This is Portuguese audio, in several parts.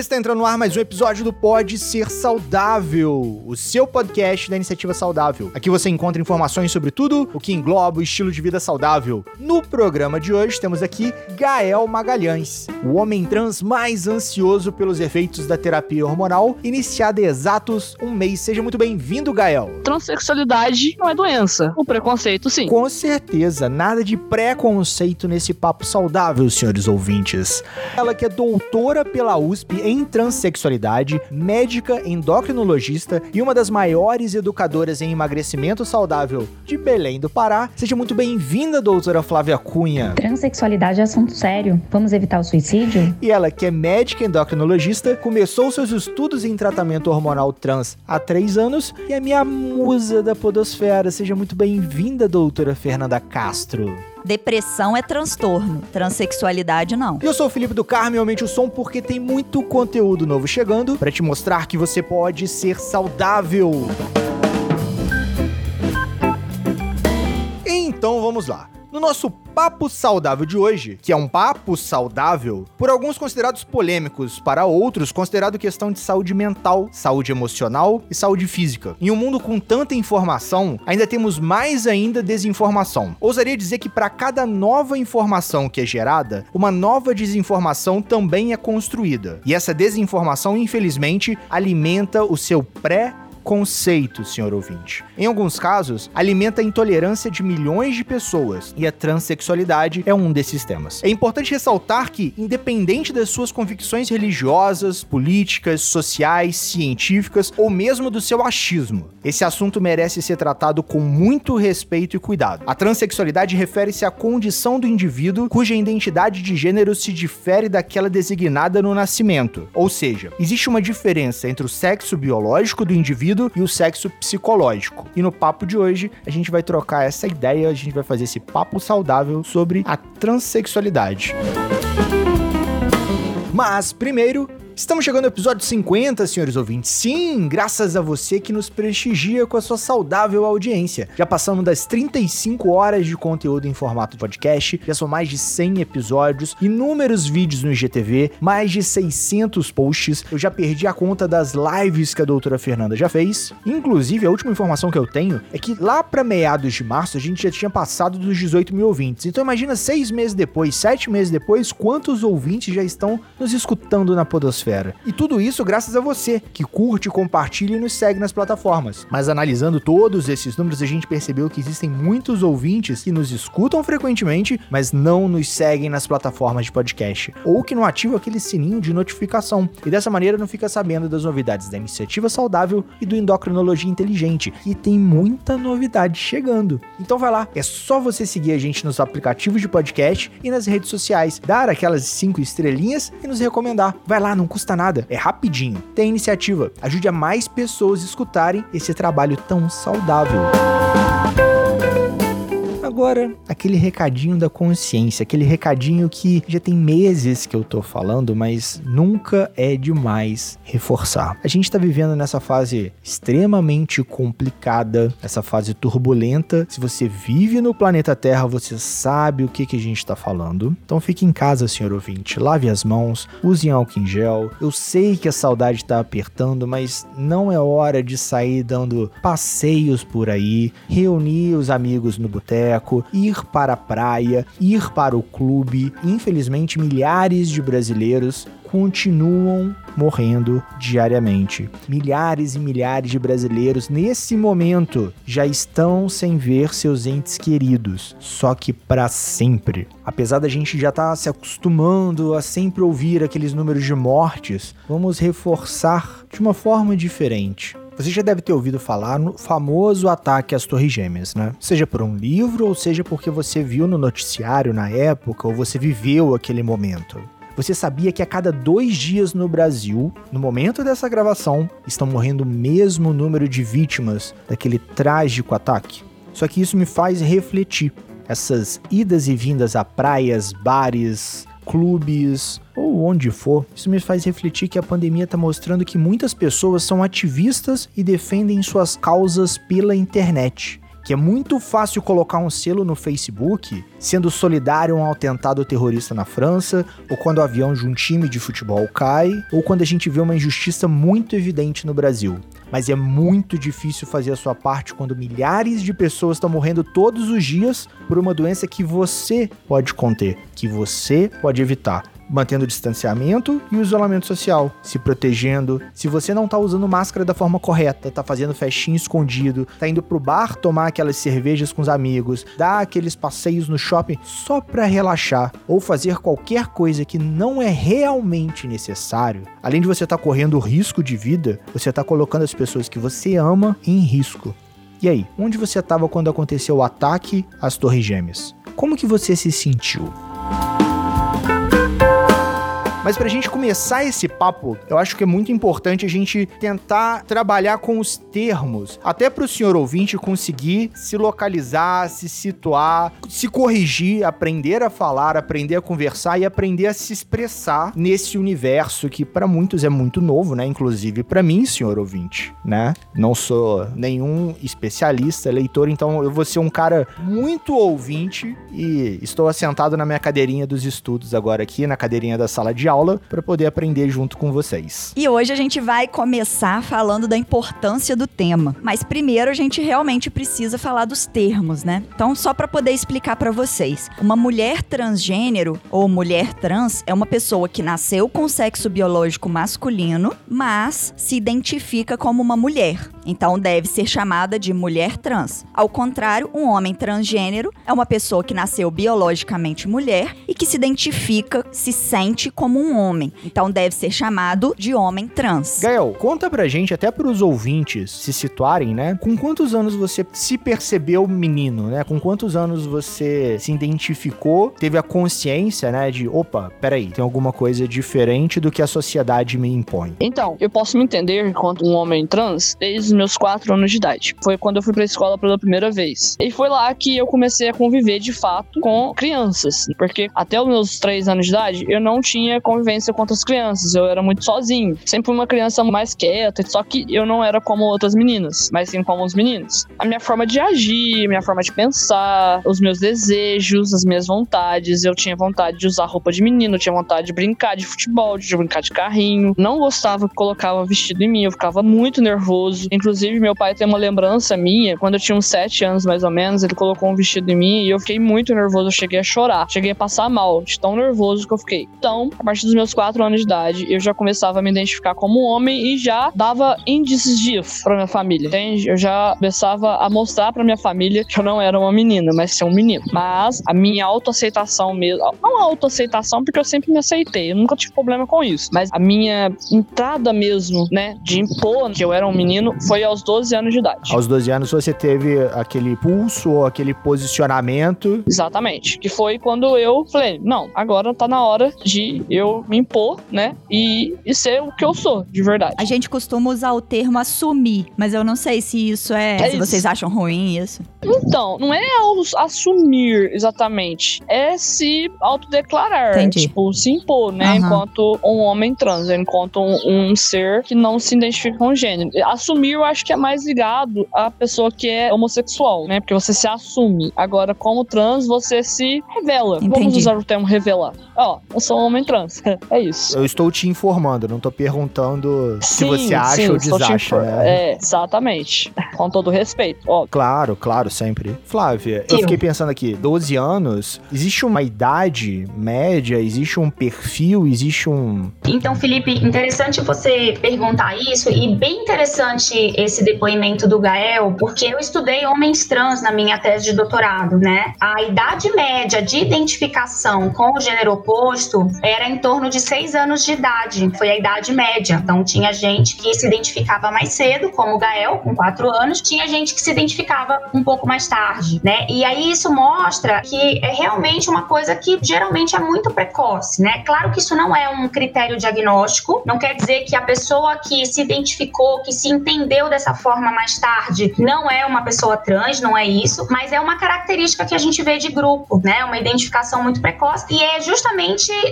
está entrando no ar mais um episódio do Pode Ser Saudável, o seu podcast da iniciativa saudável. Aqui você encontra informações sobre tudo o que engloba o estilo de vida saudável. No programa de hoje temos aqui Gael Magalhães, o homem trans mais ansioso pelos efeitos da terapia hormonal, iniciada exatos um mês. Seja muito bem-vindo, Gael. Transsexualidade não é doença. O preconceito, sim. Com certeza, nada de preconceito nesse papo saudável, senhores ouvintes. Ela que é doutora pela USP em transexualidade, médica endocrinologista e uma das maiores educadoras em emagrecimento saudável de Belém do Pará. Seja muito bem-vinda, doutora Flávia Cunha. Transexualidade é assunto sério. Vamos evitar o suicídio? E ela, que é médica endocrinologista, começou seus estudos em tratamento hormonal trans há três anos e é minha musa da podosfera. Seja muito bem-vinda, doutora Fernanda Castro. Depressão é transtorno, transexualidade não. Eu sou o Felipe do Carmo e aumente o som porque tem muito conteúdo novo chegando para te mostrar que você pode ser saudável. Então vamos lá. No nosso papo saudável de hoje, que é um papo saudável, por alguns considerados polêmicos, para outros considerado questão de saúde mental, saúde emocional e saúde física. Em um mundo com tanta informação, ainda temos mais ainda desinformação. Ousaria dizer que para cada nova informação que é gerada, uma nova desinformação também é construída. E essa desinformação, infelizmente, alimenta o seu pré conceito, senhor ouvinte. Em alguns casos, alimenta a intolerância de milhões de pessoas e a transexualidade é um desses temas. É importante ressaltar que, independente das suas convicções religiosas, políticas, sociais, científicas ou mesmo do seu achismo, esse assunto merece ser tratado com muito respeito e cuidado. A transexualidade refere-se à condição do indivíduo cuja identidade de gênero se difere daquela designada no nascimento. Ou seja, existe uma diferença entre o sexo biológico do indivíduo e o sexo psicológico. E no papo de hoje, a gente vai trocar essa ideia, a gente vai fazer esse papo saudável sobre a transexualidade. Mas primeiro, Estamos chegando ao episódio 50, senhores ouvintes. Sim, graças a você que nos prestigia com a sua saudável audiência. Já passamos das 35 horas de conteúdo em formato podcast, já são mais de 100 episódios, inúmeros vídeos no IGTV, mais de 600 posts. Eu já perdi a conta das lives que a doutora Fernanda já fez. Inclusive, a última informação que eu tenho é que lá para meados de março a gente já tinha passado dos 18 mil ouvintes. Então imagina seis meses depois, sete meses depois, quantos ouvintes já estão nos escutando na podosfera podosfera. E tudo isso graças a você, que curte, compartilha e nos segue nas plataformas. Mas analisando todos esses números, a gente percebeu que existem muitos ouvintes que nos escutam frequentemente, mas não nos seguem nas plataformas de podcast. Ou que não ativam aquele sininho de notificação. E dessa maneira não fica sabendo das novidades da iniciativa saudável e do endocrinologia inteligente. E tem muita novidade chegando. Então vai lá, é só você seguir a gente nos aplicativos de podcast e nas redes sociais, dar aquelas cinco estrelinhas e nos recomendar. Vai lá, não custa nada, é rapidinho. Tem iniciativa, ajude a mais pessoas escutarem esse trabalho tão saudável. Agora, aquele recadinho da consciência, aquele recadinho que já tem meses que eu tô falando, mas nunca é demais reforçar. A gente tá vivendo nessa fase extremamente complicada, essa fase turbulenta. Se você vive no planeta Terra, você sabe o que, que a gente tá falando. Então fique em casa, senhor ouvinte, lave as mãos, use álcool em gel. Eu sei que a saudade tá apertando, mas não é hora de sair dando passeios por aí, reunir os amigos no boteco ir para a praia, ir para o clube. Infelizmente, milhares de brasileiros continuam morrendo diariamente. Milhares e milhares de brasileiros nesse momento já estão sem ver seus entes queridos, só que para sempre. Apesar da gente já estar tá se acostumando a sempre ouvir aqueles números de mortes, vamos reforçar de uma forma diferente. Você já deve ter ouvido falar no famoso ataque às Torres Gêmeas, né? Seja por um livro ou seja porque você viu no noticiário na época ou você viveu aquele momento. Você sabia que a cada dois dias no Brasil, no momento dessa gravação, estão morrendo o mesmo número de vítimas daquele trágico ataque? Só que isso me faz refletir. Essas idas e vindas a praias, bares, clubes ou onde for, isso me faz refletir que a pandemia está mostrando que muitas pessoas são ativistas e defendem suas causas pela internet que é muito fácil colocar um selo no Facebook sendo solidário a um atentado terrorista na França, ou quando o avião de um time de futebol cai, ou quando a gente vê uma injustiça muito evidente no Brasil. Mas é muito difícil fazer a sua parte quando milhares de pessoas estão morrendo todos os dias por uma doença que você pode conter, que você pode evitar mantendo o distanciamento e o isolamento social, se protegendo. Se você não tá usando máscara da forma correta, tá fazendo festinha escondido, tá indo pro bar tomar aquelas cervejas com os amigos, dar aqueles passeios no shopping só para relaxar ou fazer qualquer coisa que não é realmente necessário, além de você estar tá correndo risco de vida, você tá colocando as pessoas que você ama em risco. E aí, onde você estava quando aconteceu o ataque às Torres Gêmeas? Como que você se sentiu? Mas pra gente começar esse papo, eu acho que é muito importante a gente tentar trabalhar com os termos, até pro senhor ouvinte conseguir se localizar, se situar, se corrigir, aprender a falar, aprender a conversar e aprender a se expressar nesse universo que para muitos é muito novo, né? Inclusive para mim, senhor ouvinte, né? Não sou nenhum especialista, leitor, então eu vou ser um cara muito ouvinte e estou assentado na minha cadeirinha dos estudos agora aqui, na cadeirinha da sala de aula para poder aprender junto com vocês. E hoje a gente vai começar falando da importância do tema, mas primeiro a gente realmente precisa falar dos termos, né? Então, só para poder explicar para vocês, uma mulher transgênero ou mulher trans é uma pessoa que nasceu com sexo biológico masculino, mas se identifica como uma mulher. Então deve ser chamada de mulher trans. Ao contrário, um homem transgênero é uma pessoa que nasceu biologicamente mulher e que se identifica, se sente como um homem. Então deve ser chamado de homem trans. Gael, conta pra gente, até pros ouvintes se situarem, né? Com quantos anos você se percebeu menino, né? Com quantos anos você se identificou, teve a consciência, né? De, opa, peraí, tem alguma coisa diferente do que a sociedade me impõe. Então, eu posso me entender enquanto um homem trans desde os meus quatro anos de idade. Foi quando eu fui pra escola pela primeira vez. E foi lá que eu comecei a conviver de fato com crianças. Porque até os meus três anos de idade, eu não tinha convivência com outras crianças. Eu era muito sozinho. Sempre uma criança mais quieta. Só que eu não era como outras meninas, mas sim como os meninos. A minha forma de agir, minha forma de pensar, os meus desejos, as minhas vontades. Eu tinha vontade de usar roupa de menino, eu tinha vontade de brincar de futebol, de brincar de carrinho. Não gostava que colocava vestido em mim, eu ficava muito nervoso. Inclusive, meu pai tem uma lembrança minha, quando eu tinha uns 7 anos mais ou menos, ele colocou um vestido em mim e eu fiquei muito nervoso. Eu cheguei a chorar, cheguei a passar mal, de tão nervoso que eu fiquei. Então, a partir dos meus 4 anos de idade, eu já começava a me identificar como homem e já dava índices disso pra minha família, entende? Eu já começava a mostrar pra minha família que eu não era uma menina, mas ser um menino. Mas a minha autoaceitação mesmo, não autoaceitação, porque eu sempre me aceitei, eu nunca tive problema com isso, mas a minha entrada mesmo, né, de impor que eu era um menino, foi aos 12 anos de idade. Aos 12 anos você teve aquele pulso ou aquele posicionamento. Exatamente. Que foi quando eu falei, não, agora tá na hora de eu me impor, né? E, e ser o que eu sou, de verdade. A gente costuma usar o termo assumir, mas eu não sei se isso é. é se isso. vocês acham ruim isso. Então, não é assumir exatamente. É se autodeclarar. Entendi. Tipo, se impor, né? Uhum. Enquanto um homem trans, enquanto um, um ser que não se identifica com gênero. Assumir eu acho que é mais ligado à pessoa que é homossexual, né? Porque você se assume. Agora, como trans, você se revela. Entendi. Vamos usar o termo revelar. Ó, eu sou um homem trans. é isso. Eu estou te informando, não tô perguntando sim, se você acha sim, ou desacha, né? É, exatamente. Com todo respeito, ó. Claro, claro, sempre. Flávia, eu fiquei pensando aqui, 12 anos, existe uma idade média, existe um perfil, existe um... Então, Felipe, interessante você perguntar isso e bem interessante esse depoimento do Gael, porque eu estudei homens trans na minha tese de doutorado, né? A idade média de identificação com o gênero oposto era em torno de seis anos de idade, foi a idade média. Então tinha gente que se identificava mais cedo, como o Gael, com quatro anos, tinha gente que se identificava um pouco mais tarde, né? E aí isso mostra que é realmente uma coisa que geralmente é muito precoce, né? Claro que isso não é um critério diagnóstico, não quer dizer que a pessoa que se identificou, que se entendeu dessa forma mais tarde não é uma pessoa trans, não é isso, mas é uma característica que a gente vê de grupo, né? Uma identificação muito precoce e é justamente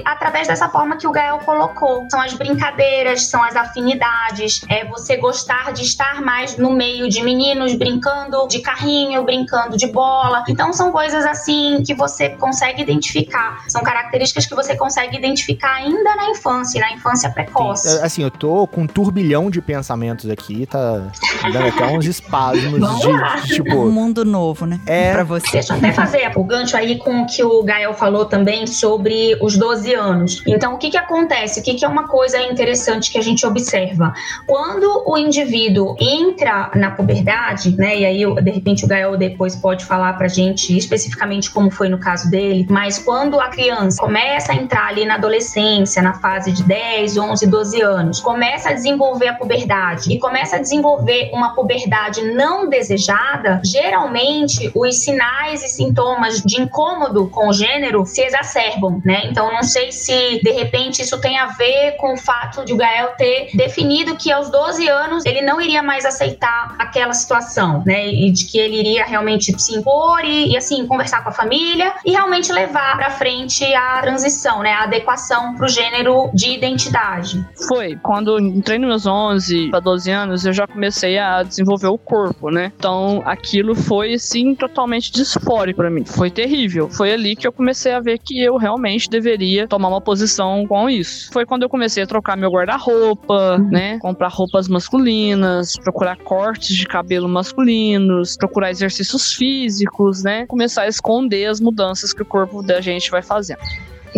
através dessa forma que o Gael colocou. São as brincadeiras, são as afinidades, é você gostar de estar mais no meio de meninos brincando de carrinho, brincando de bola. Então são coisas assim que você consegue identificar. São características que você consegue identificar ainda na infância, na infância precoce. Sim, assim, eu tô com um turbilhão de pensamentos aqui, tá dando até uns espasmos de, de, tipo. Um mundo novo, né? É. Pra você. Deixa eu até fazer o gancho aí com o que o Gael falou também sobre os 12 anos. Então, o que que acontece? O que que é uma coisa interessante que a gente observa? Quando o indivíduo entra na puberdade, né? E aí, de repente, o Gael depois pode falar pra gente especificamente como foi no caso dele, mas quando a criança começa a entrar ali na adolescência, na fase de 10, 11, 12 anos, começa a desenvolver a puberdade e começa a desenvolver uma puberdade não desejada, geralmente os sinais e sintomas de incômodo com o gênero se exacerbam, né? Então, não sei se de repente isso tem a ver com o fato de o Gael ter definido que aos 12 anos ele não iria mais aceitar aquela situação, né? E de que ele iria realmente se impor e, e assim conversar com a família e realmente levar para frente a transição, né? A adequação para o gênero de identidade. Foi. Quando entrei nos meus 11 para 12 anos, eu já comecei a desenvolver o corpo, né? Então aquilo foi, assim, totalmente disfórico para mim. Foi terrível. Foi ali que eu comecei a ver que eu realmente deveria tomar uma posição com isso. Foi quando eu comecei a trocar meu guarda-roupa, né? Comprar roupas masculinas, procurar cortes de cabelo masculinos, procurar exercícios físicos, né? Começar a esconder as mudanças que o corpo da gente vai fazendo.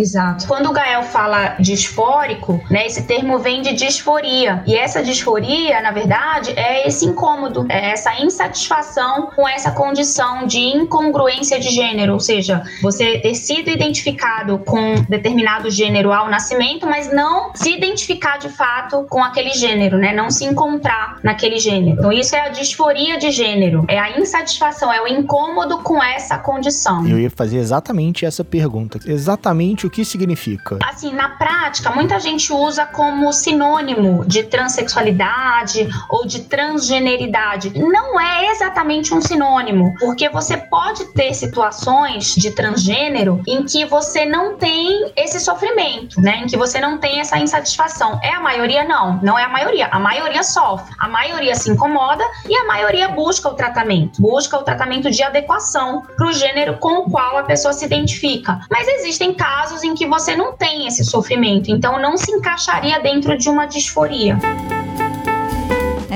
Exato. Quando o Gael fala disfórico, né, esse termo vem de disforia. E essa disforia, na verdade, é esse incômodo, é essa insatisfação com essa condição de incongruência de gênero, ou seja, você ter sido identificado com determinado gênero ao nascimento, mas não se identificar de fato com aquele gênero, né? Não se encontrar naquele gênero. Então isso é a disforia de gênero, é a insatisfação, é o incômodo com essa condição. Eu ia fazer exatamente essa pergunta. Exatamente o que significa? Assim, na prática, muita gente usa como sinônimo de transexualidade ou de transgeneridade. Não é exatamente um sinônimo, porque você pode ter situações de transgênero em que você não tem esse sofrimento, né? Em que você não tem essa insatisfação. É a maioria? Não, não é a maioria. A maioria sofre, a maioria se incomoda e a maioria busca o tratamento, busca o tratamento de adequação para o gênero com o qual a pessoa se identifica. Mas existem casos em que você não tem esse sofrimento, então não se encaixaria dentro de uma disforia.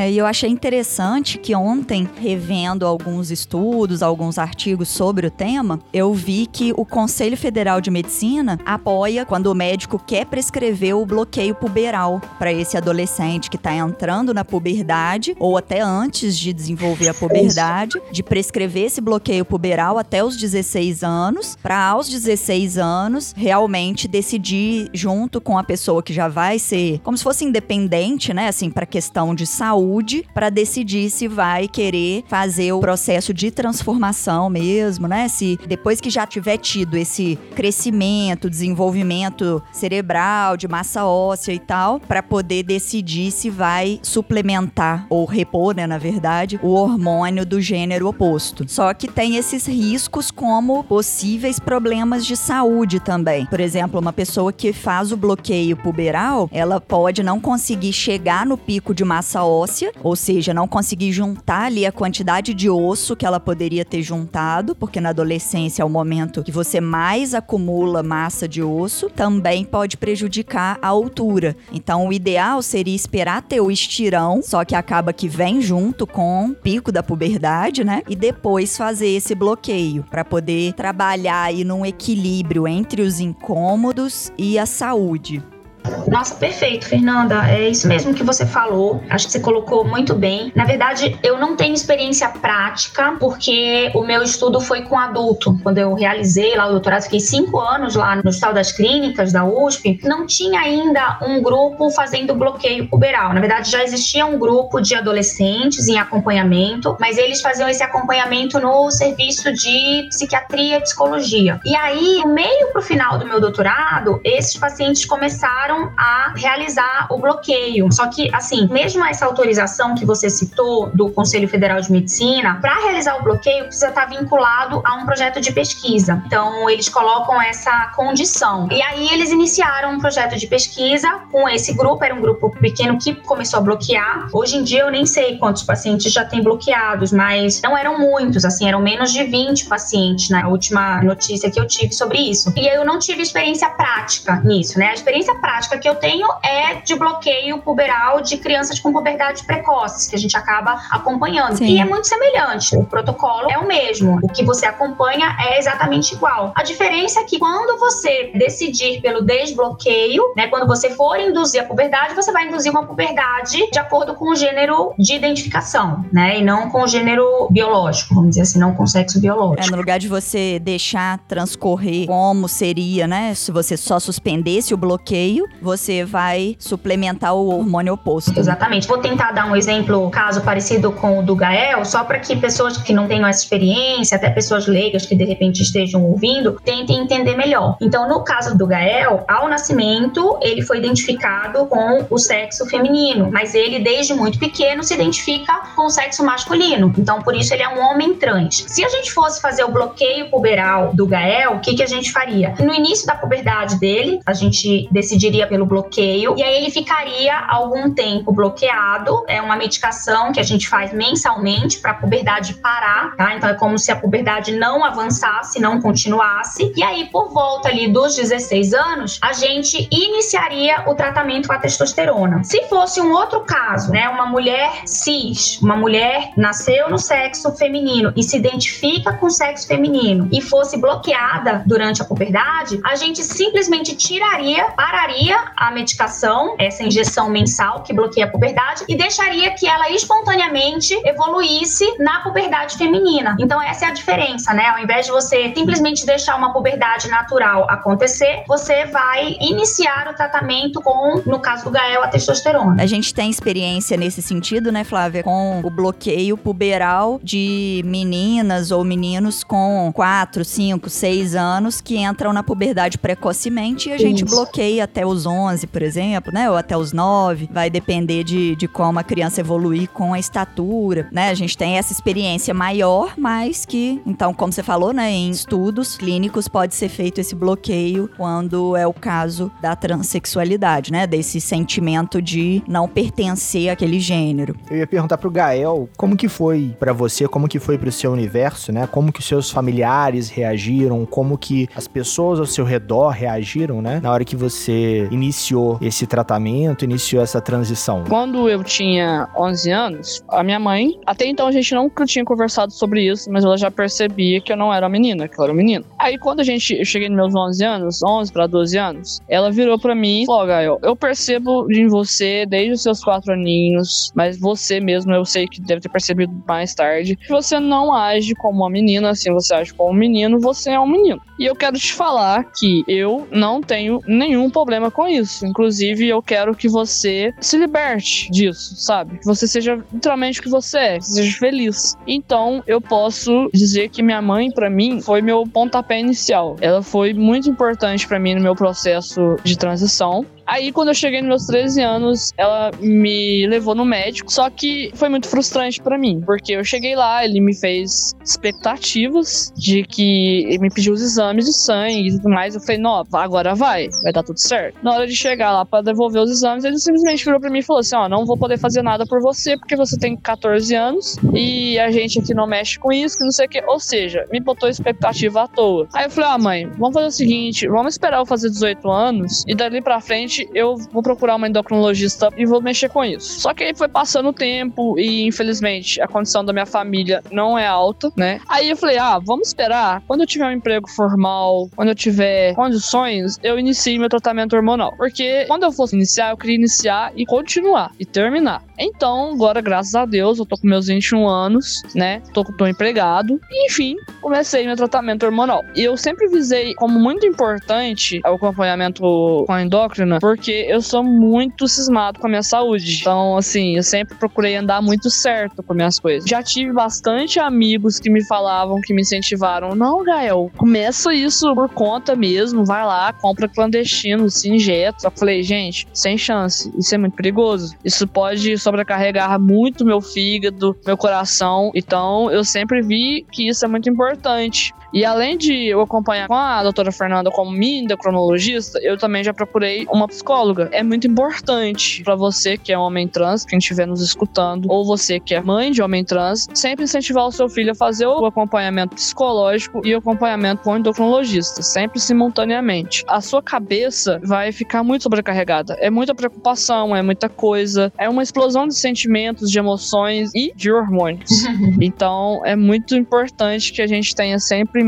É, e eu achei interessante que ontem, revendo alguns estudos, alguns artigos sobre o tema, eu vi que o Conselho Federal de Medicina apoia quando o médico quer prescrever o bloqueio puberal para esse adolescente que está entrando na puberdade ou até antes de desenvolver a puberdade, de prescrever esse bloqueio puberal até os 16 anos, para aos 16 anos realmente decidir junto com a pessoa que já vai ser como se fosse independente, né, assim, para questão de saúde saúde para decidir se vai querer fazer o processo de transformação mesmo, né? Se depois que já tiver tido esse crescimento, desenvolvimento cerebral, de massa óssea e tal, para poder decidir se vai suplementar ou repor, né, na verdade, o hormônio do gênero oposto. Só que tem esses riscos como possíveis problemas de saúde também. Por exemplo, uma pessoa que faz o bloqueio puberal, ela pode não conseguir chegar no pico de massa óssea ou seja, não conseguir juntar ali a quantidade de osso que ela poderia ter juntado, porque na adolescência é o momento que você mais acumula massa de osso, também pode prejudicar a altura. Então, o ideal seria esperar ter o estirão, só que acaba que vem junto com o pico da puberdade, né? E depois fazer esse bloqueio para poder trabalhar aí num equilíbrio entre os incômodos e a saúde. Nossa, perfeito, Fernanda. É isso mesmo que você falou. Acho que você colocou muito bem. Na verdade, eu não tenho experiência prática, porque o meu estudo foi com adulto. Quando eu realizei lá o doutorado, fiquei cinco anos lá no Hospital das Clínicas da USP. Não tinha ainda um grupo fazendo bloqueio puberal. Na verdade, já existia um grupo de adolescentes em acompanhamento, mas eles faziam esse acompanhamento no serviço de psiquiatria e psicologia. E aí, no meio pro final do meu doutorado, esses pacientes começaram começaram a realizar o bloqueio. Só que, assim, mesmo essa autorização que você citou do Conselho Federal de Medicina, para realizar o bloqueio precisa estar vinculado a um projeto de pesquisa. Então, eles colocam essa condição. E aí eles iniciaram um projeto de pesquisa com esse grupo, era um grupo pequeno que começou a bloquear. Hoje em dia eu nem sei quantos pacientes já têm bloqueados, mas não eram muitos, assim, eram menos de 20 pacientes na última notícia que eu tive sobre isso. E eu não tive experiência prática nisso, né? A experiência prática que eu tenho é de bloqueio puberal de crianças com puberdade precoce, que a gente acaba acompanhando. Sim. E é muito semelhante. O protocolo é o mesmo. O que você acompanha é exatamente igual. A diferença é que quando você decidir pelo desbloqueio, né, quando você for induzir a puberdade, você vai induzir uma puberdade de acordo com o gênero de identificação, né, e não com o gênero biológico, vamos dizer assim, não com o sexo biológico. É, no lugar de você deixar transcorrer como seria, né, se você só suspendesse o bloqueio, você vai suplementar o hormônio oposto. Exatamente. Vou tentar dar um exemplo, caso parecido com o do Gael, só para que pessoas que não tenham essa experiência, até pessoas leigas que de repente estejam ouvindo, tentem entender melhor. Então, no caso do Gael, ao nascimento, ele foi identificado com o sexo feminino, mas ele desde muito pequeno se identifica com o sexo masculino. Então, por isso ele é um homem trans. Se a gente fosse fazer o bloqueio puberal do Gael, o que, que a gente faria? No início da puberdade dele, a gente decidiria pelo bloqueio e aí ele ficaria algum tempo bloqueado. É uma medicação que a gente faz mensalmente para a puberdade parar, tá? Então é como se a puberdade não avançasse, não continuasse. E aí, por volta ali dos 16 anos, a gente iniciaria o tratamento com a testosterona. Se fosse um outro caso, né, uma mulher cis, uma mulher nasceu no sexo feminino e se identifica com o sexo feminino e fosse bloqueada durante a puberdade, a gente simplesmente tiraria, pararia a medicação, essa injeção mensal que bloqueia a puberdade e deixaria que ela espontaneamente evoluísse na puberdade feminina. Então essa é a diferença, né? Ao invés de você simplesmente deixar uma puberdade natural acontecer, você vai iniciar o tratamento com, no caso do Gael, a testosterona. A gente tem experiência nesse sentido, né, Flávia, com o bloqueio puberal de meninas ou meninos com 4, 5, 6 anos que entram na puberdade precocemente e a gente Isso. bloqueia até os 11, por exemplo, né, ou até os 9, vai depender de, de como a criança evoluir com a estatura, né? A gente tem essa experiência maior, mas que, então, como você falou, né, em estudos clínicos pode ser feito esse bloqueio quando é o caso da transexualidade, né? Desse sentimento de não pertencer àquele gênero. Eu ia perguntar pro Gael, como que foi para você, como que foi pro seu universo, né? Como que os seus familiares reagiram, como que as pessoas ao seu redor reagiram, né? Na hora que você iniciou esse tratamento, iniciou essa transição. Quando eu tinha 11 anos, a minha mãe, até então a gente nunca tinha conversado sobre isso, mas ela já percebia que eu não era menina, que eu era um menino. Aí quando a gente, eu cheguei nos meus 11 anos, 11 para 12 anos, ela virou para mim e falou, Gael, eu percebo em você desde os seus quatro aninhos, mas você mesmo eu sei que deve ter percebido mais tarde, que você não age como uma menina, assim, você age como um menino, você é um menino. E eu quero te falar que eu não tenho nenhum problema com isso. Inclusive, eu quero que você se liberte disso, sabe? Que você seja literalmente o que você é, que seja feliz. Então, eu posso dizer que minha mãe, para mim, foi meu pontapé inicial. Ela foi muito importante para mim no meu processo de transição. Aí, quando eu cheguei nos meus 13 anos, ela me levou no médico. Só que foi muito frustrante para mim, porque eu cheguei lá, ele me fez expectativas de que ele me pediu os exames de sangue e tudo mais. Eu falei, não, agora vai, vai dar tudo certo. Na hora de chegar lá para devolver os exames, ele simplesmente virou para mim e falou assim: ó, não vou poder fazer nada por você porque você tem 14 anos e a gente aqui não mexe com isso, que não sei o que. Ou seja, me botou expectativa à toa. Aí eu falei, ah, mãe, vamos fazer o seguinte, vamos esperar eu fazer 18 anos e dali pra frente eu vou procurar uma endocrinologista e vou mexer com isso. Só que aí foi passando o tempo e, infelizmente, a condição da minha família não é alta, né? Aí eu falei, ah, vamos esperar. Quando eu tiver um emprego formal, quando eu tiver condições, eu inicio meu tratamento hormonal. Porque quando eu fosse iniciar, eu queria iniciar e continuar e terminar. Então, agora, graças a Deus, eu tô com meus 21 anos, né? Tô, tô empregado. E, enfim, comecei meu tratamento hormonal. E eu sempre visei como muito importante o acompanhamento com a endócrina, porque eu sou muito cismado com a minha saúde. Então, assim, eu sempre procurei andar muito certo com minhas coisas. Já tive bastante amigos que me falavam, que me incentivaram. Não, Gael, começa isso por conta mesmo, vai lá, compra clandestino, se injeta. Que falei, gente, sem chance. Isso é muito perigoso. Isso pode sobrecarregar muito meu fígado, meu coração. Então, eu sempre vi que isso é muito importante. E além de eu acompanhar com a doutora Fernanda como minha endocrinologista, eu também já procurei uma psicóloga. É muito importante para você que é homem trans, quem estiver nos escutando, ou você que é mãe de homem trans, sempre incentivar o seu filho a fazer o acompanhamento psicológico e o acompanhamento com o endocrinologista, sempre simultaneamente. A sua cabeça vai ficar muito sobrecarregada. É muita preocupação, é muita coisa, é uma explosão de sentimentos, de emoções e de hormônios. então, é muito importante que a gente tenha sempre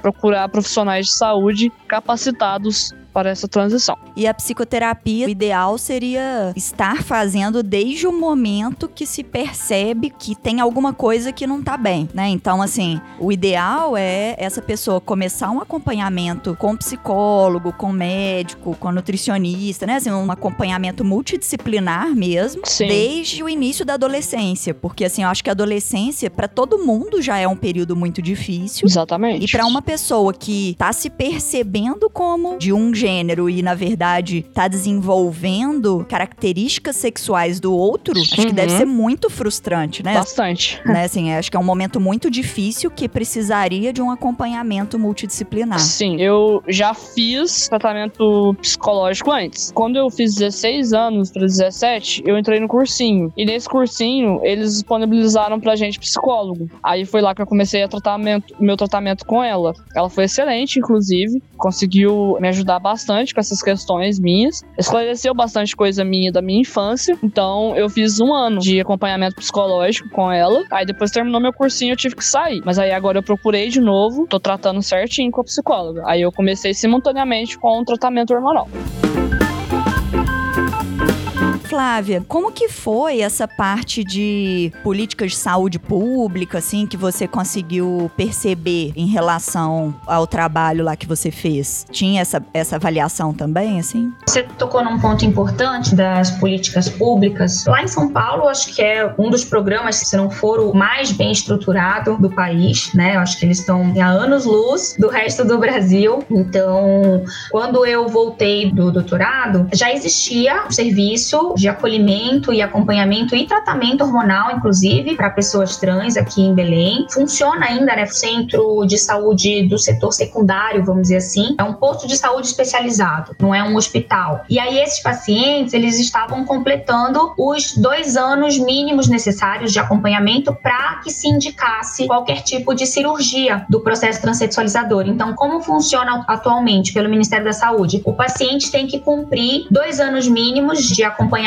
procurar profissionais de saúde capacitados para essa transição. E a psicoterapia, o ideal seria estar fazendo desde o momento que se percebe que tem alguma coisa que não tá bem, né? Então, assim, o ideal é essa pessoa começar um acompanhamento com psicólogo, com médico, com nutricionista, né? Assim, um acompanhamento multidisciplinar mesmo, Sim. desde o início da adolescência, porque assim, eu acho que a adolescência para todo mundo já é um período muito difícil. Exatamente. E para uma pessoa que tá se percebendo como de um gênero e na verdade tá desenvolvendo características sexuais do outro, acho que Uhum. deve ser muito frustrante, né? Bastante. né? Assim, acho que é um momento muito difícil que precisaria de um acompanhamento multidisciplinar. Sim, eu já fiz tratamento psicológico antes. Quando eu fiz 16 anos para 17, eu entrei no cursinho. E nesse cursinho, eles disponibilizaram pra gente psicólogo. Aí foi lá que eu comecei a tratamento, meu tratamento com ela. Ela foi excelente, inclusive, conseguiu me ajudar bastante com essas questões minhas. Esclareceu bastante coisa minha da minha infância. Então, eu fiz um ano de acompanhamento psicológico com ela. Aí depois terminou meu cursinho, eu tive que sair. Mas aí agora eu procurei de novo, tô tratando certinho com a psicóloga. Aí eu comecei simultaneamente com o tratamento hormonal. Flávia, como que foi essa parte de políticas de saúde pública, assim, que você conseguiu perceber em relação ao trabalho lá que você fez? Tinha essa, essa avaliação também, assim? Você tocou num ponto importante das políticas públicas. Lá em São Paulo, acho que é um dos programas, se não for o mais bem estruturado do país, né? Acho que eles estão há anos-luz do resto do Brasil. Então, quando eu voltei do doutorado, já existia um serviço de acolhimento e acompanhamento e tratamento hormonal, inclusive, para pessoas trans aqui em Belém. Funciona ainda, né? Centro de saúde do setor secundário, vamos dizer assim. É um posto de saúde especializado, não é um hospital. E aí, esses pacientes, eles estavam completando os dois anos mínimos necessários de acompanhamento para que se indicasse qualquer tipo de cirurgia do processo transexualizador. Então, como funciona atualmente pelo Ministério da Saúde? O paciente tem que cumprir dois anos mínimos de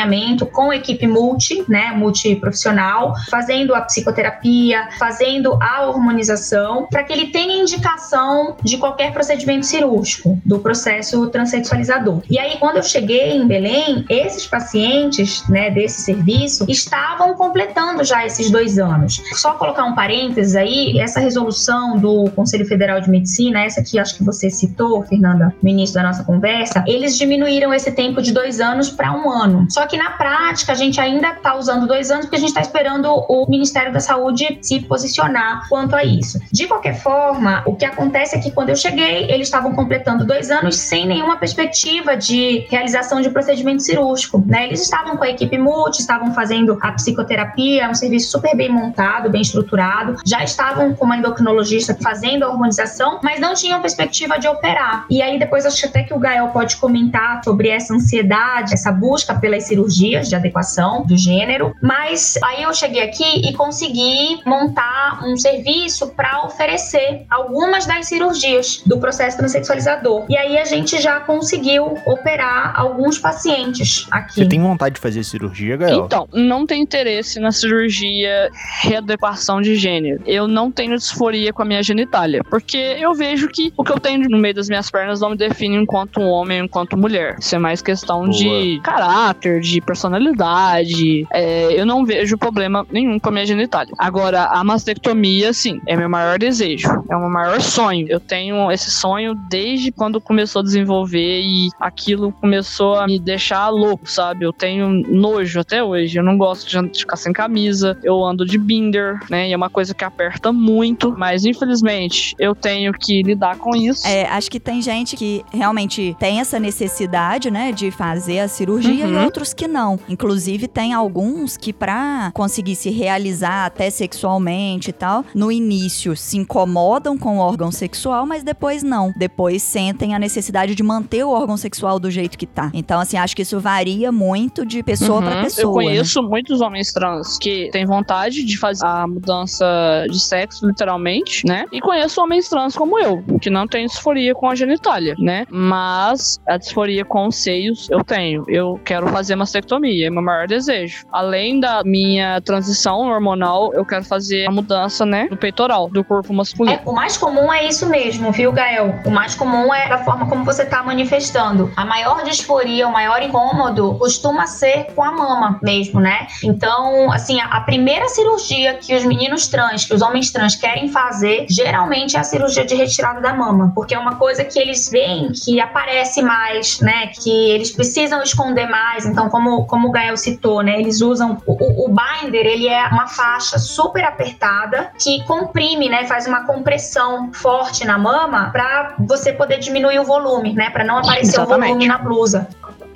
acompanhamento com equipe multi, né, multiprofissional, fazendo a psicoterapia, fazendo a hormonização, para que ele tenha indicação de qualquer procedimento cirúrgico do processo transexualizador. E aí, quando eu cheguei em Belém, esses pacientes, né, desse serviço estavam completando já esses dois anos. Só colocar um parênteses aí, essa resolução do Conselho Federal de Medicina, essa que acho que você citou, Fernanda, no início da nossa conversa, eles diminuíram esse tempo de dois anos para um ano. Só que na prática, a gente ainda está usando dois anos porque a gente está esperando o Ministério da Saúde se posicionar quanto a isso. De qualquer forma, o que acontece é que quando eu cheguei, eles estavam completando dois anos sem nenhuma perspectiva de realização de procedimento cirúrgico. Né? Eles estavam com a equipe multi, estavam fazendo a psicoterapia, um serviço super bem montado, bem estruturado, já estavam com uma endocrinologista fazendo a hormonização, mas não tinham perspectiva de operar. E aí depois acho até que o Gael pode comentar sobre essa ansiedade, essa busca pelas cirurgias de adequação do gênero. Mas aí eu cheguei aqui e consegui montar um serviço para oferecer algumas das cirurgias do processo transexualizador. E aí a gente já conseguiu operar alguns pacientes aqui. Você tem vontade de fazer cirurgia, Gael? Então, não tenho interesse na cirurgia readequação de gênero. Eu não tenho disforia com a minha genitália, porque eu vejo que o que eu tenho no meio das minhas pernas não me define enquanto homem, enquanto mulher. Isso é mais questão Boa. de caráter, de de personalidade. É, eu não vejo problema nenhum com a minha genitália. Agora, a mastectomia, sim, é meu maior desejo. É o meu maior sonho. Eu tenho esse sonho desde quando começou a desenvolver e aquilo começou a me deixar louco, sabe? Eu tenho nojo até hoje. Eu não gosto de ficar sem camisa. Eu ando de binder, né? E é uma coisa que aperta muito. Mas, infelizmente, eu tenho que lidar com isso. É, acho que tem gente que realmente tem essa necessidade, né, de fazer a cirurgia uhum. e outros que não. Inclusive, tem alguns que, para conseguir se realizar até sexualmente e tal, no início se incomodam com o órgão sexual, mas depois não. Depois sentem a necessidade de manter o órgão sexual do jeito que tá. Então, assim, acho que isso varia muito de pessoa uhum. para pessoa. Eu conheço né? muitos homens trans que têm vontade de fazer a mudança de sexo, literalmente, né? E conheço homens trans como eu, que não tem disforia com a genitália, né? Mas a disforia com os seios eu tenho. Eu quero fazer mastectomia, é meu maior desejo. Além da minha transição hormonal, eu quero fazer a mudança, né, do peitoral, do corpo masculino. É, o mais comum é isso mesmo, viu, Gael? O mais comum é a forma como você tá manifestando. A maior disforia, o maior incômodo costuma ser com a mama mesmo, né? Então, assim, a primeira cirurgia que os meninos trans, que os homens trans querem fazer, geralmente é a cirurgia de retirada da mama, porque é uma coisa que eles veem que aparece mais, né? Que eles precisam esconder mais. Então, como, como o Gael citou, né? Eles usam o, o binder, ele é uma faixa super apertada que comprime, né? Faz uma compressão forte na mama para você poder diminuir o volume, né? Para não aparecer Exatamente. o volume na blusa.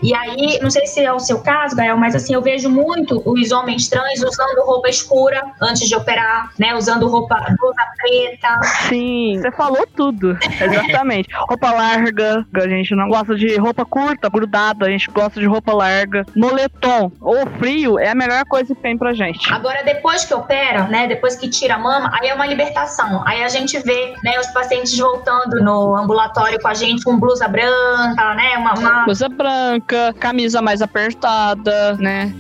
E aí, não sei se é o seu caso, Gael, mas assim, eu vejo muito os homens trans usando roupa escura antes de operar, né? Usando roupa blusa preta. Sim, você falou tudo. Exatamente. roupa larga, a gente não gosta de roupa curta, grudada, a gente gosta de roupa larga. Moletom ou frio é a melhor coisa que tem pra gente. Agora, depois que opera, né? Depois que tira a mama, aí é uma libertação. Aí a gente vê, né, os pacientes voltando no ambulatório com a gente com blusa branca, né? Uma, uma... Blusa branca, camisa mais apertada, né?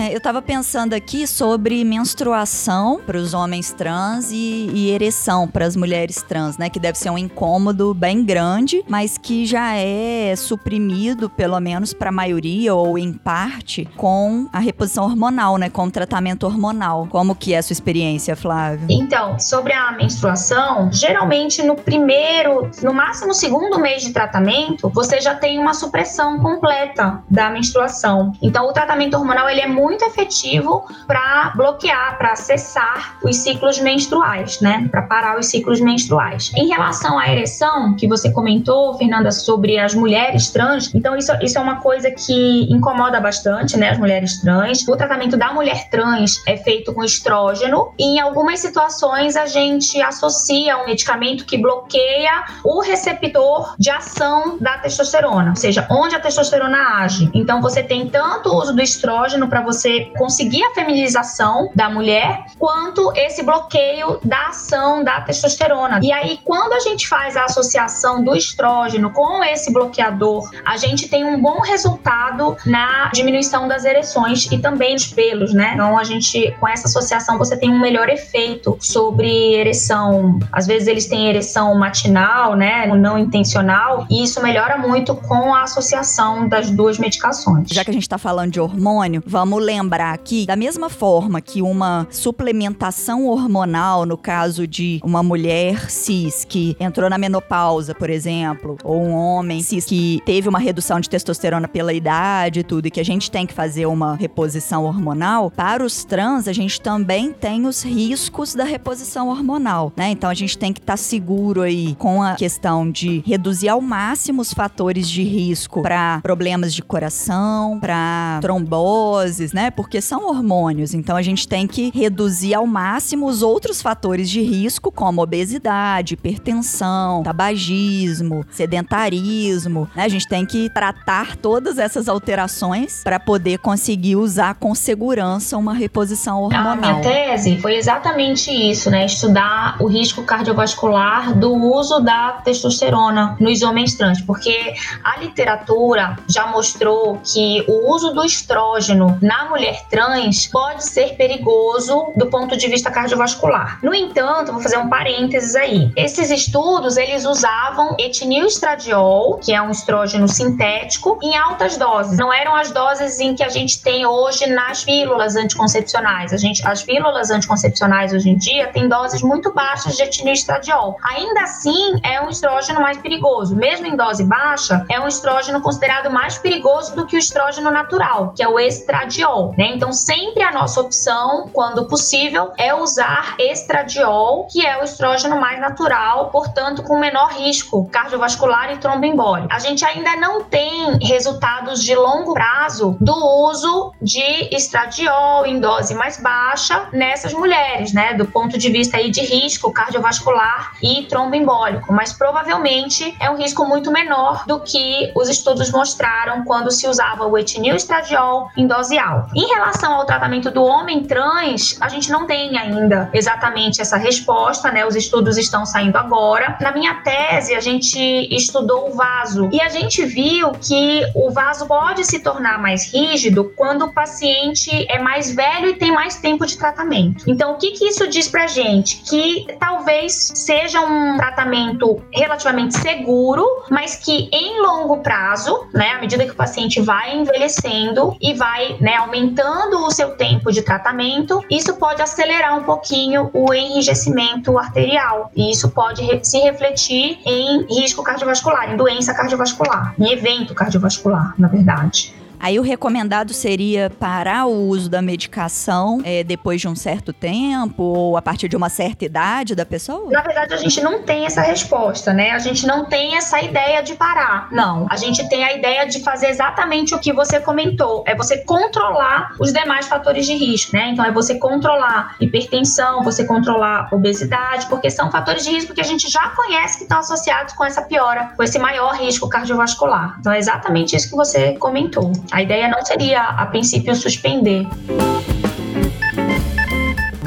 É, eu tava pensando aqui sobre menstruação para os homens trans e, e ereção para as mulheres trans, né? Que deve ser um incômodo bem grande, mas que já é suprimido, pelo menos para a maioria ou em parte, com a reposição hormonal, né? Com o tratamento hormonal. Como que é a sua experiência, Flávio? Então, sobre a menstruação, geralmente no primeiro, no máximo segundo mês de tratamento, você já tem uma supressão completa da menstruação. Então, o tratamento hormonal ele é muito muito efetivo para bloquear, para cessar os ciclos menstruais, né? Para parar os ciclos menstruais. Em relação à ereção, que você comentou, Fernanda, sobre as mulheres trans, então isso, isso é uma coisa que incomoda bastante, né? As mulheres trans. O tratamento da mulher trans é feito com estrógeno e em algumas situações a gente associa um medicamento que bloqueia o receptor de ação da testosterona, ou seja, onde a testosterona age. Então você tem tanto o uso do estrógeno para você você conseguir a feminização da mulher, quanto esse bloqueio da ação da testosterona. E aí, quando a gente faz a associação do estrógeno com esse bloqueador, a gente tem um bom resultado na diminuição das ereções e também dos pelos, né? Então, a gente, com essa associação, você tem um melhor efeito sobre ereção. Às vezes, eles têm ereção matinal, né? Não intencional, e isso melhora muito com a associação das duas medicações. Já que a gente tá falando de hormônio, vamos lembrar que, da mesma forma que uma suplementação hormonal, no caso de uma mulher cis que entrou na menopausa, por exemplo, ou um homem cis que teve uma redução de testosterona pela idade e tudo, e que a gente tem que fazer uma reposição hormonal, para os trans, a gente também tem os riscos da reposição hormonal, né? Então a gente tem que estar tá seguro aí com a questão de reduzir ao máximo os fatores de risco para problemas de coração, para tromboses, né? Né? Porque são hormônios, então a gente tem que reduzir ao máximo os outros fatores de risco, como obesidade, hipertensão, tabagismo, sedentarismo. Né? A gente tem que tratar todas essas alterações para poder conseguir usar com segurança uma reposição hormonal. A minha tese foi exatamente isso, né? Estudar o risco cardiovascular do uso da testosterona nos homens trans, porque a literatura já mostrou que o uso do estrógeno na mulher trans pode ser perigoso do ponto de vista cardiovascular. No entanto, vou fazer um parênteses aí. Esses estudos, eles usavam etinil estradiol, que é um estrógeno sintético, em altas doses. Não eram as doses em que a gente tem hoje nas pílulas anticoncepcionais. A gente, as pílulas anticoncepcionais hoje em dia têm doses muito baixas de etinil estradiol. Ainda assim, é um estrógeno mais perigoso. Mesmo em dose baixa, é um estrógeno considerado mais perigoso do que o estrógeno natural, que é o estradiol. Né? Então, sempre a nossa opção, quando possível, é usar estradiol, que é o estrógeno mais natural, portanto, com menor risco cardiovascular e tromboembólico. A gente ainda não tem resultados de longo prazo do uso de estradiol em dose mais baixa nessas mulheres, né? Do ponto de vista aí de risco cardiovascular e tromboembólico, mas provavelmente é um risco muito menor do que os estudos mostraram quando se usava o etinil estradiol em dose alta. Em relação ao tratamento do homem trans, a gente não tem ainda exatamente essa resposta, né? Os estudos estão saindo agora. Na minha tese, a gente estudou o vaso e a gente viu que o vaso pode se tornar mais rígido quando o paciente é mais velho e tem mais tempo de tratamento. Então, o que, que isso diz pra gente? Que talvez seja um tratamento relativamente seguro, mas que em longo prazo, né, à medida que o paciente vai envelhecendo e vai né, aumentando o seu tempo de tratamento, isso pode acelerar um pouquinho o enrijecimento arterial. E isso pode se refletir em risco cardiovascular, em doença cardiovascular, em evento cardiovascular, na verdade. Aí o recomendado seria parar o uso da medicação é, depois de um certo tempo ou a partir de uma certa idade da pessoa? Na verdade, a gente não tem essa resposta, né? A gente não tem essa ideia de parar. Não. A gente tem a ideia de fazer exatamente o que você comentou. É você controlar os demais fatores de risco, né? Então é você controlar hipertensão, você controlar obesidade, porque são fatores de risco que a gente já conhece que estão associados com essa piora, com esse maior risco cardiovascular. Então é exatamente isso que você comentou. A ideia não seria, a princípio, suspender.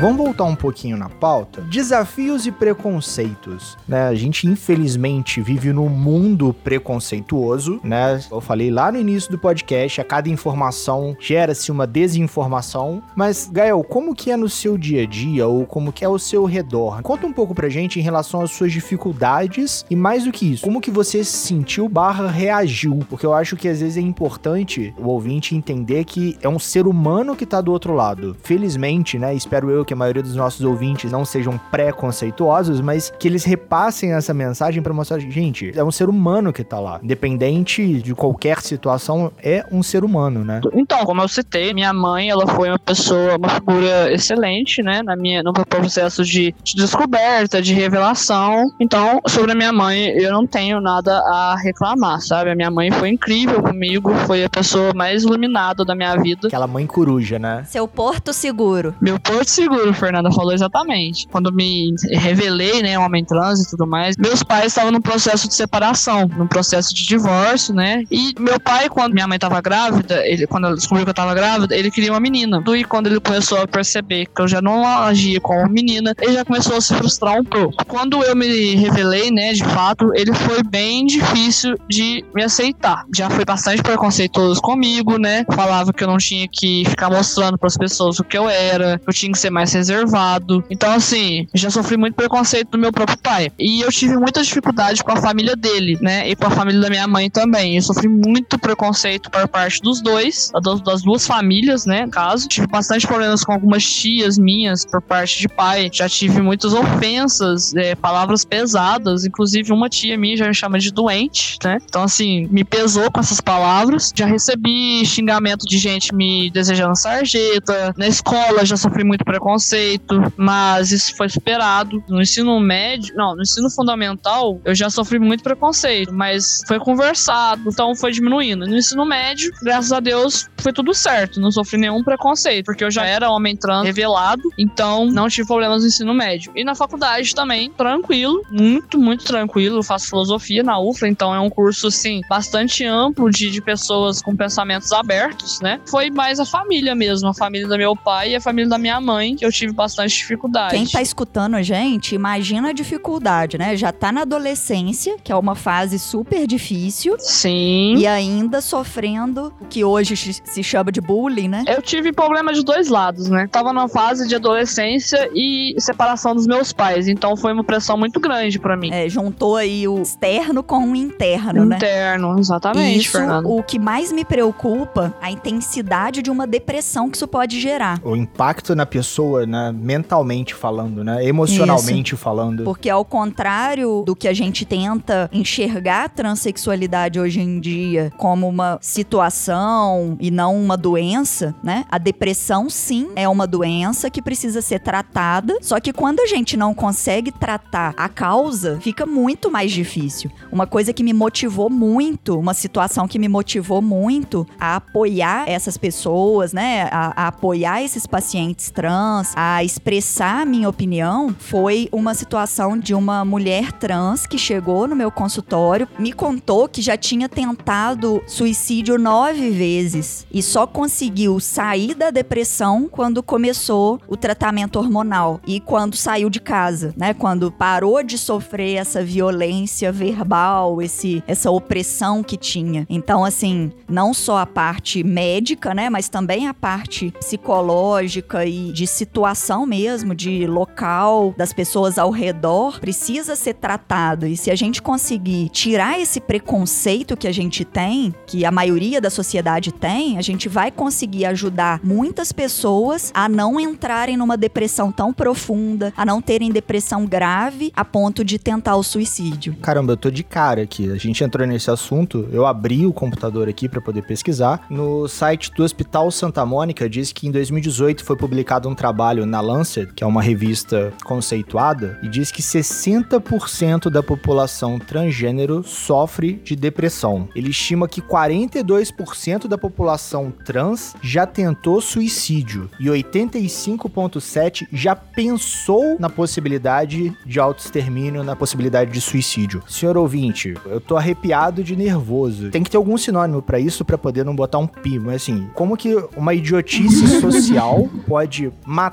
Vamos voltar um pouquinho na pauta. Desafios e preconceitos, né? A gente infelizmente vive num mundo preconceituoso, né? Eu falei lá no início do podcast, a cada informação gera-se uma desinformação. Mas Gael, como que é no seu dia a dia ou como que é ao seu redor? Conta um pouco pra gente em relação às suas dificuldades e mais do que isso, como que você se sentiu barra reagiu? Porque eu acho que às vezes é importante o ouvinte entender que é um ser humano que tá do outro lado. Felizmente, né? Espero eu que a maioria dos nossos ouvintes não sejam preconceituosos, mas que eles repassem essa mensagem para mostrar, gente, é um ser humano que tá lá. Independente de qualquer situação, é um ser humano, né? Então, como eu citei, minha mãe, ela foi uma pessoa, uma figura excelente, né, na minha, no meu processo de, de descoberta, de revelação. Então, sobre a minha mãe, eu não tenho nada a reclamar, sabe? A minha mãe foi incrível comigo, foi a pessoa mais iluminada da minha vida. Aquela mãe coruja, né? Seu porto seguro. Meu porto seguro o Fernanda falou exatamente. Quando me revelei, né, homem trans e tudo mais, meus pais estavam no processo de separação, no processo de divórcio, né? E meu pai, quando minha mãe tava grávida, ele, quando ela descobriu que eu tava grávida, ele queria uma menina. E quando ele começou a perceber que eu já não agia como menina, ele já começou a se frustrar um pouco. Quando eu me revelei, né, de fato, ele foi bem difícil de me aceitar. Já foi bastante preconceituoso comigo, né? Falava que eu não tinha que ficar mostrando para as pessoas o que eu era, eu tinha que ser mais reservado. Então, assim, já sofri muito preconceito do meu próprio pai. E eu tive muita dificuldade com a família dele, né? E com a família da minha mãe também. Eu sofri muito preconceito por parte dos dois, das duas famílias, né? No caso, tive bastante problemas com algumas tias minhas por parte de pai. Já tive muitas ofensas, é, palavras pesadas. Inclusive, uma tia minha já me chama de doente, né? Então, assim, me pesou com essas palavras. Já recebi xingamento de gente me desejando sarjeta. Na escola já sofri muito preconceito preconceito, mas isso foi superado. No ensino médio, não, no ensino fundamental, eu já sofri muito preconceito, mas foi conversado, então foi diminuindo. No ensino médio, graças a Deus, foi tudo certo, não sofri nenhum preconceito, porque eu já era homem trans revelado, então não tive problemas no ensino médio. E na faculdade também, tranquilo, muito, muito tranquilo. Eu faço filosofia na UFLA, então é um curso, assim, bastante amplo de, de pessoas com pensamentos abertos, né? Foi mais a família mesmo, a família do meu pai e a família da minha mãe, que eu tive bastante dificuldade. Quem tá escutando a gente, imagina a dificuldade, né? Já tá na adolescência, que é uma fase super difícil. Sim. E ainda sofrendo o que hoje se chama de bullying, né? Eu tive problema de dois lados, né? Tava numa fase de adolescência e separação dos meus pais, então foi uma pressão muito grande para mim. É, juntou aí o externo com o interno, né? Interno, exatamente, isso, Fernando. o que mais me preocupa, a intensidade de uma depressão que isso pode gerar. O impacto na pessoa, né, mentalmente falando, né, emocionalmente falando. Porque ao contrário do que a gente tenta enxergar a transexualidade hoje em dia como uma situação e não uma doença, né? A depressão sim é uma doença que precisa ser tratada, só que quando a gente não consegue tratar a causa, fica muito mais difícil. Uma coisa que me motivou muito, uma situação que me motivou muito a apoiar essas pessoas, né? A, a apoiar esses pacientes trans, a expressar a minha opinião, foi uma situação de uma mulher trans que chegou no meu consultório, me contou que já tinha tentado suicídio nove vezes e só conseguiu sair da depressão quando começou o tratamento hormonal e quando saiu de casa, né? Quando parou de sofrer essa violência verbal, esse, essa opressão que tinha. Então, assim, não só a parte médica, né? Mas também a parte psicológica e de situação mesmo, de local, das pessoas ao redor, precisa ser tratado. E se a gente conseguir tirar esse preconceito que a gente tem, que a maioria da sociedade tem, a gente vai conseguir ajudar muitas pessoas a não entrarem numa depressão tão profunda, a não terem depressão grave a ponto de tentar o suicídio. Caramba, eu tô de cara aqui. A gente entrou nesse assunto, eu abri o computador aqui para poder pesquisar. No site do Hospital Santa Mônica diz que em 2018 foi publicado um trabalho na Lancet, que é uma revista conceituada, e diz que 60% da população transgênero sofre de depressão. Ele estima que 42% da população trans já tentou suicídio e 85,7% já pensou na possibilidade de autoextermínio, na possibilidade de suicídio. Senhor ouvinte, eu tô arrepiado de nervoso. Tem que ter algum sinônimo para isso para poder não botar um pi, mas assim, como que uma idiotice social pode matar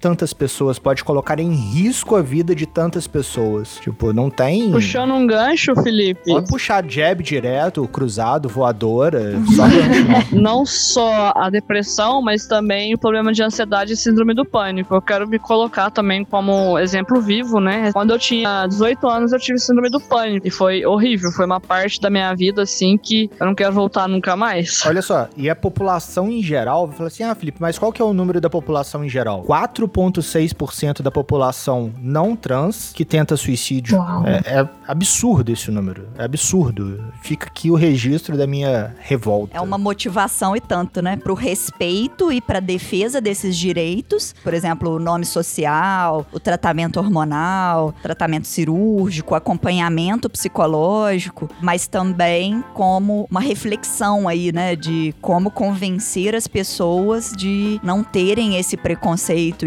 tantas pessoas, pode colocar em risco a vida de tantas pessoas? Tipo, não tem. Puxando um gancho, Felipe. Pode puxar jab direto, cruzado, voadora, só gancho. Não só a depressão, mas também o problema de ansiedade e síndrome do pânico. Eu quero me colocar também como exemplo vivo, né? Quando eu tinha 18 anos, eu tive síndrome do pânico. E foi horrível. Foi uma parte da minha vida, assim, que eu não quero voltar nunca mais. Olha só, e a população em geral, fala assim: ah, Felipe, mas qual que é o número da população em geral? 4,6% da população não trans que tenta suicídio. É, é absurdo esse número. É absurdo. Fica aqui o registro da minha revolta. É uma motivação e tanto, né? Pro respeito e pra defesa desses direitos. Por exemplo, o nome social, o tratamento hormonal, tratamento cirúrgico, acompanhamento psicológico, mas também como uma reflexão aí, né? De como convencer as pessoas de não terem esse preconceito,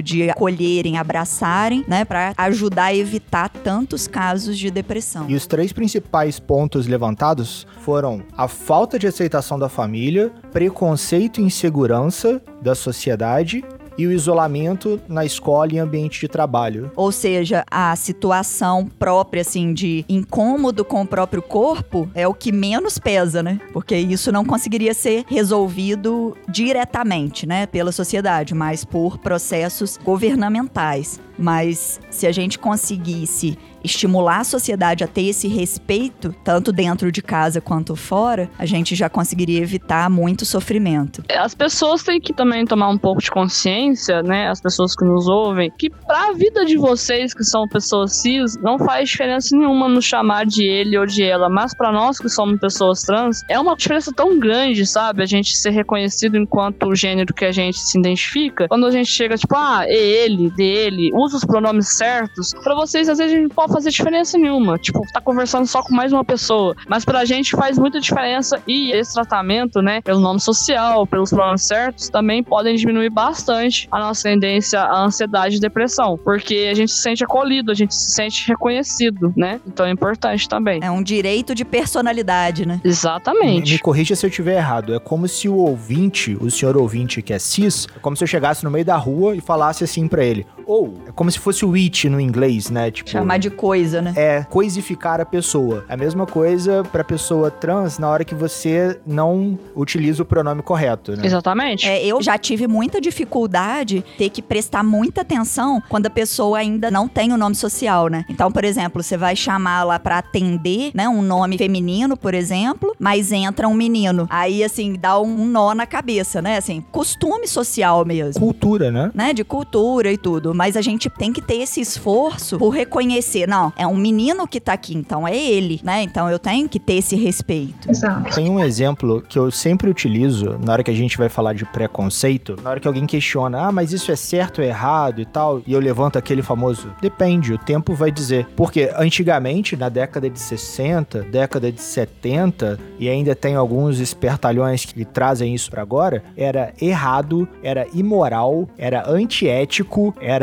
de acolherem, abraçarem, né? Pra ajudar a evitar tantos casos de depressão. E os três principais pontos levantados foram a falta de aceitação da família, preconceito e insegurança da sociedade e o isolamento na escola e ambiente de trabalho. Ou seja, a situação própria, assim, de incômodo com o próprio corpo é o que menos pesa, né? Porque isso não conseguiria ser resolvido diretamente, né, pela sociedade, mas por processos governamentais. Mas se a gente conseguisse estimular a sociedade a ter esse respeito, tanto dentro de casa quanto fora, a gente já conseguiria evitar muito sofrimento. As pessoas têm que também tomar um pouco de consciência, né? As pessoas que nos ouvem, que pra vida de vocês, que são pessoas cis, não faz diferença nenhuma nos chamar de ele ou de ela. Mas pra nós que somos pessoas trans, é uma diferença tão grande, sabe? A gente ser reconhecido enquanto o gênero que a gente se identifica. Quando a gente chega, tipo, ah, é ele, dele, usa usa os pronomes certos, para vocês às vezes não pode fazer diferença nenhuma. Tipo, tá conversando só com mais uma pessoa. Mas pra gente faz muita diferença e esse tratamento, né, pelo nome social, pelos pronomes certos, também podem diminuir bastante a nossa tendência à ansiedade e depressão. Porque a gente se sente acolhido, a gente se sente reconhecido, né? Então é importante também. É um direito de personalidade, né? Exatamente. Me, me corrija se eu estiver errado. É como se o ouvinte, o senhor ouvinte que é cis, é como se eu chegasse no meio da rua e falasse assim pra ele: ou é como se fosse o it no inglês, né? Tipo, Chamar de coisa, né? é coisificar a pessoa. É a mesma coisa pra pessoa trans na hora que você não utiliza o pronome correto, né? Exatamente. É, eu já tive muita dificuldade ter que prestar muita atenção quando a pessoa ainda não tem o nome social, né? Então, por exemplo, você vai chamar lá pra atender, né, um nome feminino, por exemplo, mas entra um menino. Aí, assim, dá um nó na cabeça, né? Assim, costume social mesmo. Cultura, né? Né, de cultura e tudo, mas a gente tem que ter esse esforço por reconhecer, não, é um menino que tá aqui, então é ele, né? Então eu tenho que ter esse respeito. Exato. Tem um exemplo que eu sempre utilizo na hora que a gente vai falar de preconceito, na hora que alguém questiona, ah, mas isso é certo ou errado e tal, e eu levanto aquele famoso, depende, o tempo vai dizer. Porque antigamente, na década de 60, década de 70, e ainda tem alguns espertalhões que trazem isso pra agora, era errado, era imoral, era antiético, era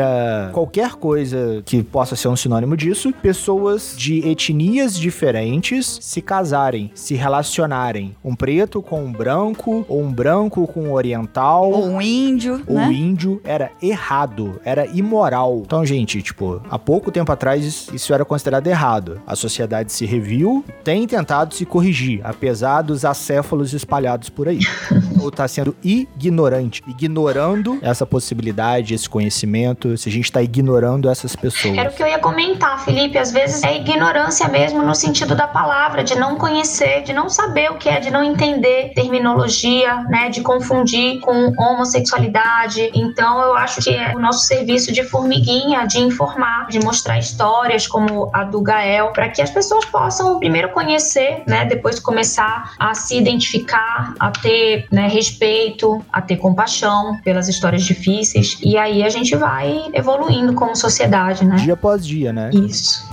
qualquer coisa que possa ser um sinônimo disso, pessoas de etnias diferentes se casarem, se relacionarem, um preto com um branco, ou um branco com um oriental, Ou um índio, ou né? índio era errado, era imoral. Então, gente, tipo, há pouco tempo atrás isso- isso era considerado errado. A sociedade se reviu, tem tentado se corrigir, apesar dos acéfalos espalhados por aí. ou tá sendo ignorante, ignorando essa possibilidade, esse conhecimento, se a gente tá ignorando essas pessoas. Era o que eu ia comentar, Felipe. Às vezes é ignorância mesmo no sentido da palavra, de não conhecer, de não saber o que é, de não entender terminologia, né, de confundir com homossexualidade. Então eu acho que é o nosso serviço de formiguinha, de informar, de mostrar histórias como a do Gael, para que as pessoas possam primeiro conhecer, né, depois começar a se identificar, a ter né, respeito, a ter compaixão pelas histórias difíceis. E aí a gente vai evoluindo como sociedade, né? Dia após dia, né? Isso.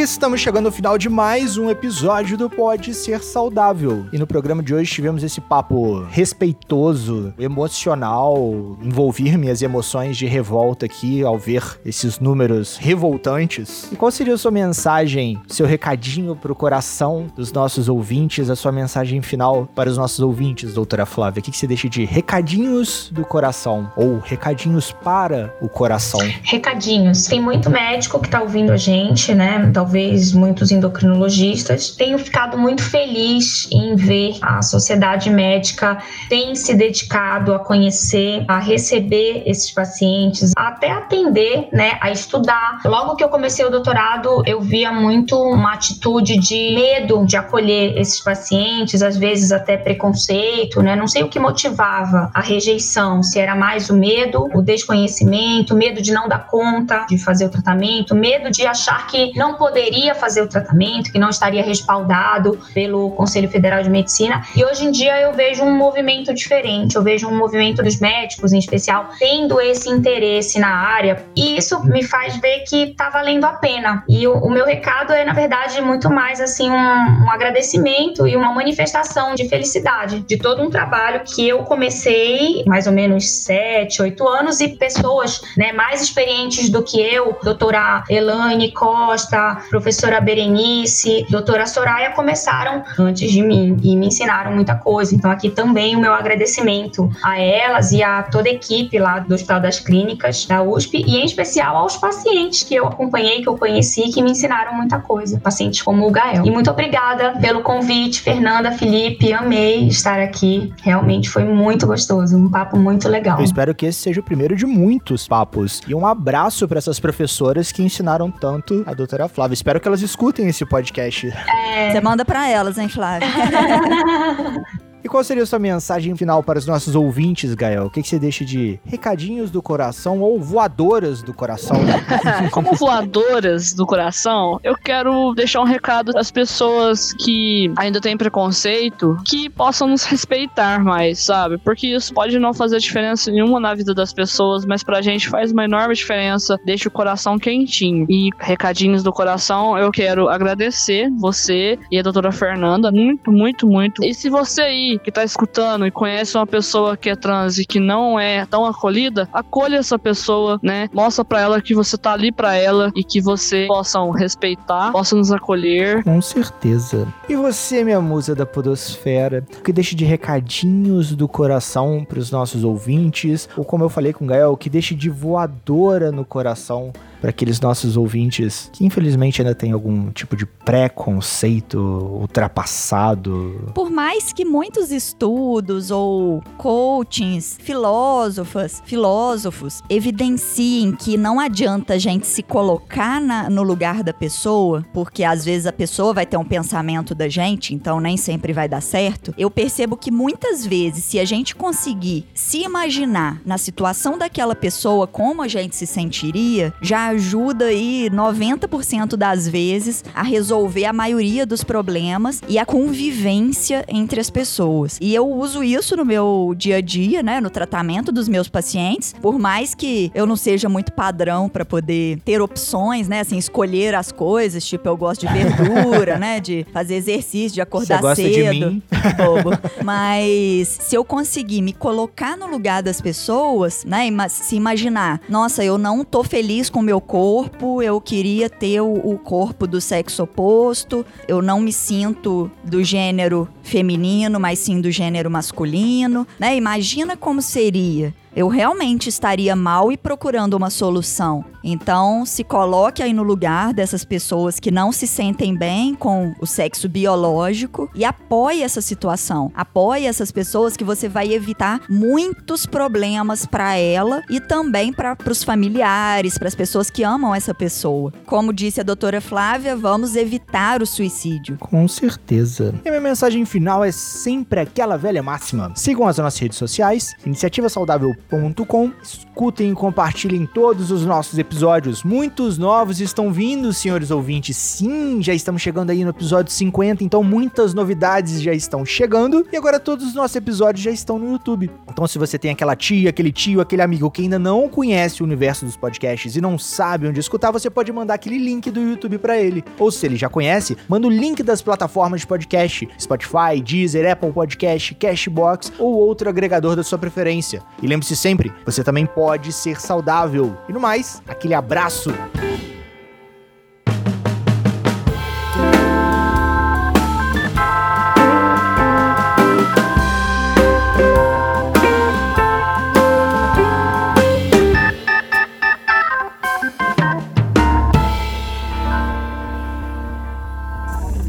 Estamos chegando ao final de mais um episódio do Pode Ser Saudável. E no programa de hoje tivemos esse papo respeitoso, emocional, envolver minhas emoções de revolta aqui ao ver esses números revoltantes. E qual seria a sua mensagem, seu recadinho pro coração dos nossos ouvintes, a sua mensagem final para os nossos ouvintes, doutora Flávia? O que que você deixa de recadinhos do coração ou recadinhos para o coração? Recadinhos. Tem muito médico que tá ouvindo a gente, né? Talvez muitos endocrinologistas. Tenho ficado muito feliz em ver a sociedade médica tem se dedicado a conhecer, a receber esses pacientes, até atender, né? A estudar. Logo que eu comecei o doutorado, eu via muito uma atitude de medo de acolher esses pacientes, às vezes até preconceito, né? Não sei o que motivava a rejeição, se era mais o medo, o desconhecimento, medo de não dar conta de fazer o tratamento, medo de achar que não poderia fazer o tratamento, que não estaria respaldado pelo Conselho Federal de Medicina. E hoje em dia eu vejo um movimento diferente, eu vejo um movimento dos médicos, em especial, tendo esse interesse na área, e isso me faz ver que tá valendo a pena. E o, o meu recado é, na verdade, muito mais assim um, um agradecimento e uma manifestação de felicidade de todo um trabalho que eu comecei mais ou menos sete, oito anos e pessoas né, mais experientes do que eu, doutora Elaine Costa, professora Berenice, doutora Soraya, começaram antes de mim e me ensinaram muita coisa. Então, aqui também o meu agradecimento a elas e a toda a equipe lá do Hospital das Clínicas da USP e, em especial, aos pacientes que eu acompanhei, que eu conheci, que me ensinaram muita coisa. Pacientes como o Gael. E muito obrigada pelo convite, Fernanda, Felipe. Amei estar aqui. Realmente foi muito gostoso. Um papo muito legal. Eu espero que esse seja o primeiro de muitos papos. E um abraço para essas professoras que ensinaram tanto a doutora Flávia. Espero que elas escutem esse podcast. Você manda pra elas, hein, Flávia? E qual seria a sua mensagem final para os nossos ouvintes, Gael? O que, que você deixa de recadinhos do coração ou voadoras do coração? Como voadoras do coração, eu quero deixar um recado às pessoas que ainda têm preconceito, que possam nos respeitar mais, sabe? Porque isso pode não fazer diferença nenhuma na vida das pessoas, mas pra gente faz uma enorme diferença, deixa o coração quentinho. E recadinhos do coração, eu quero agradecer você e a doutora Fernanda, muito, muito, muito. E se você aí que tá escutando e conhece uma pessoa que é trans e que não é tão acolhida, acolha essa pessoa, né? Mostra pra ela que você tá ali pra ela e que você possam respeitar, possam nos acolher. Com certeza. E você, minha musa da podosfera, que deixa de recadinhos do coração pros nossos ouvintes, ou como eu falei com o Gael, que deixe de voadora no coração para aqueles nossos ouvintes que infelizmente ainda tem algum tipo de preconceito ultrapassado. Por mais que muitos estudos ou coachings, filósofas, filósofos evidenciem que não adianta a gente se colocar na, no lugar da pessoa, porque às vezes a pessoa vai ter um pensamento da gente, então nem sempre vai dar certo. Eu percebo que muitas vezes, se a gente conseguir se imaginar na situação daquela pessoa, como a gente se sentiria, já ajuda aí 90% das vezes a resolver a maioria dos problemas e a convivência entre as pessoas. E eu uso isso no meu dia a dia, né, no tratamento dos meus pacientes, por mais que eu não seja muito padrão para poder ter opções, né, assim, escolher as coisas, tipo eu gosto de verdura, né, de fazer exercício, de acordar Você gosta cedo. de mim? Bobo. Mas se eu conseguir me colocar no lugar das pessoas, né, se imaginar, nossa, eu não tô feliz com o meu corpo, eu queria ter o, o corpo do sexo oposto, eu não me sinto do gênero feminino, mas sim do gênero masculino, né? Imagina como seria. Eu realmente estaria mal e procurando uma solução. Então, se coloque aí no lugar dessas pessoas que não se sentem bem com o sexo biológico e apoie essa situação. Apoie essas pessoas que você vai evitar muitos problemas para ela e também para os familiares, para as pessoas que amam essa pessoa. Como disse a doutora Flávia, vamos evitar o suicídio. Com certeza. E minha mensagem final é sempre aquela velha máxima. Sigam as nossas redes sociais, iniciativasaudável.com, escutem e compartilhem todos os nossos episódios. Muitos novos estão vindo, senhores ouvintes. Sim, já estamos chegando aí no episódio 50, então muitas novidades já estão chegando. E agora todos os nossos episódios já estão no YouTube. Então se você tem aquela tia, aquele tio, aquele amigo que ainda não conhece o universo dos podcasts e não sabe onde escutar, você pode mandar aquele link do YouTube pra ele. Ou se ele já conhece, manda o link das plataformas de podcast, Spotify, Deezer, Apple Podcast, Cashbox ou outro agregador da sua preferência. E lembre-se sempre, você também pode ser saudável. E no mais, aquele abraço.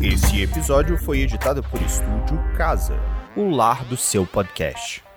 Esse episódio foi editado por Estúdio Casa, o lar do seu podcast.